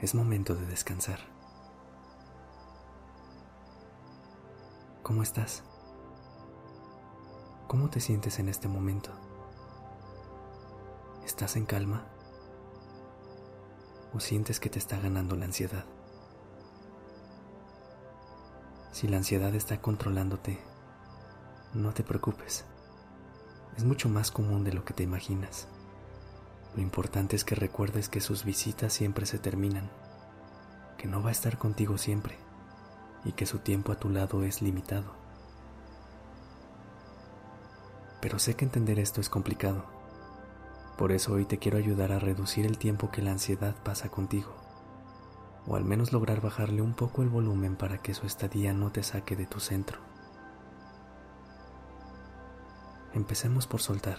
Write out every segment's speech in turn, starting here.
Es momento de descansar. ¿Cómo estás? ¿Cómo te sientes en este momento? ¿Estás en calma? ¿O sientes que te está ganando la ansiedad? Si la ansiedad está controlándote, no te preocupes. Es mucho más común de lo que te imaginas. Lo importante es que recuerdes que sus visitas siempre se terminan, que no va a estar contigo siempre y que su tiempo a tu lado es limitado. Pero sé que entender esto es complicado por eso hoy te quiero ayudar a reducir el tiempo que la ansiedad pasa contigo, o al menos lograr bajarle un poco el volumen para que su estadía no te saque de tu centro. Empecemos por soltar.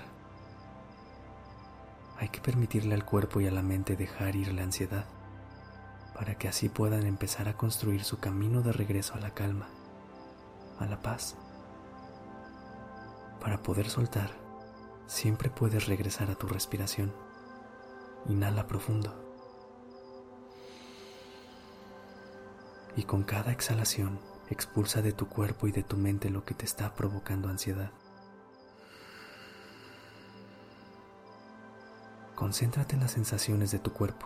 Hay que permitirle al cuerpo y a la mente dejar ir la ansiedad, para que así puedan empezar a construir su camino de regreso a la calma, a la paz. Para poder soltar, siempre puedes regresar a tu respiración. Inhala profundo. Y con cada exhalación expulsa de tu cuerpo y de tu mente lo que te está provocando ansiedad. Concéntrate en las sensaciones de tu cuerpo.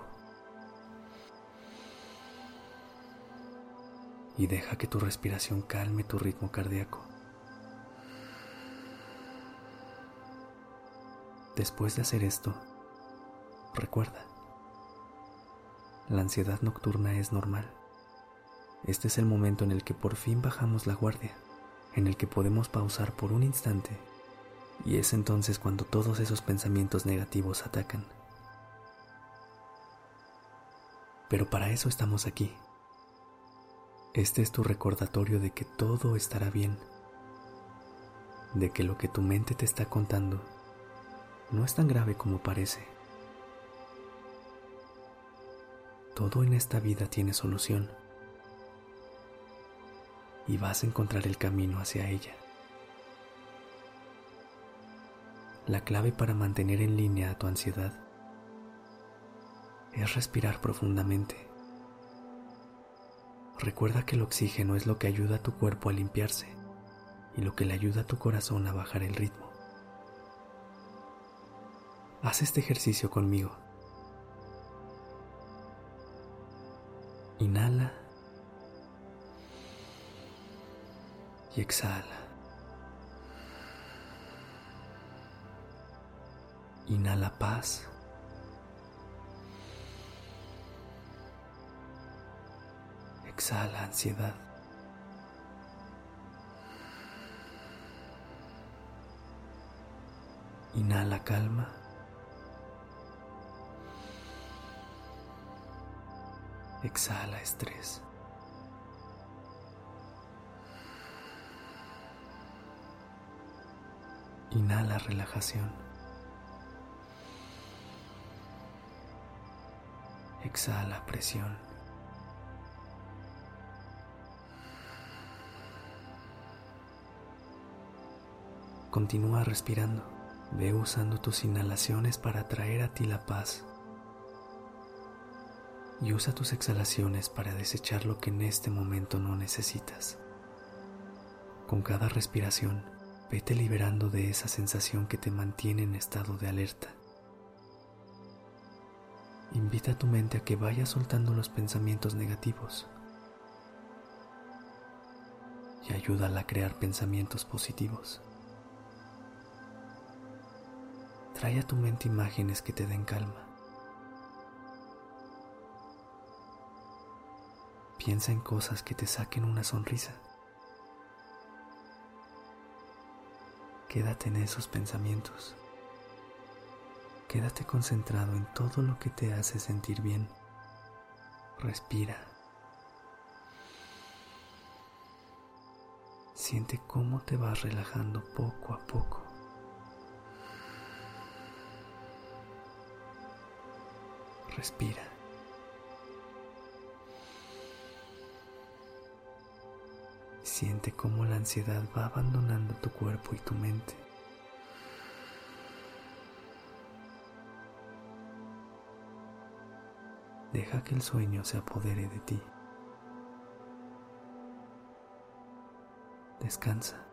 Y deja que tu respiración calme tu ritmo cardíaco. Después de hacer esto, recuerda, la ansiedad nocturna es normal. Este es el momento en el que por fin bajamos la guardia, en el que podemos pausar por un instante, y es entonces cuando todos esos pensamientos negativos atacan. Pero para eso estamos aquí. Este es tu recordatorio de que todo estará bien, de que lo que tu mente te está contando no es tan grave como parece. Todo en esta vida tiene solución y vas a encontrar el camino hacia ella. La clave para mantener en línea a tu ansiedad es respirar profundamente. Recuerda que el oxígeno es lo que ayuda a tu cuerpo a limpiarse y lo que le ayuda a tu corazón a bajar el ritmo. Haz este ejercicio conmigo. Inhala y exhala. Inhala paz. Exhala ansiedad. Inhala calma. Exhala estrés. Inhala relajación. Exhala presión. Continúa respirando. Ve usando tus inhalaciones para atraer a ti la paz y usa tus exhalaciones para desechar lo que en este momento no necesitas. Con cada respiración, vete liberando de esa sensación que te mantiene en estado de alerta. Invita a tu mente a que vaya soltando los pensamientos negativos y ayúdala a crear pensamientos positivos. Trae a tu mente imágenes que te den calma. Piensa en cosas que te saquen una sonrisa. Quédate en esos pensamientos. Quédate concentrado en todo lo que te hace sentir bien. Respira. Siente cómo te vas relajando poco a poco. Respira. Siente cómo la ansiedad va abandonando tu cuerpo y tu mente. Deja que el sueño se apodere de ti. Descansa.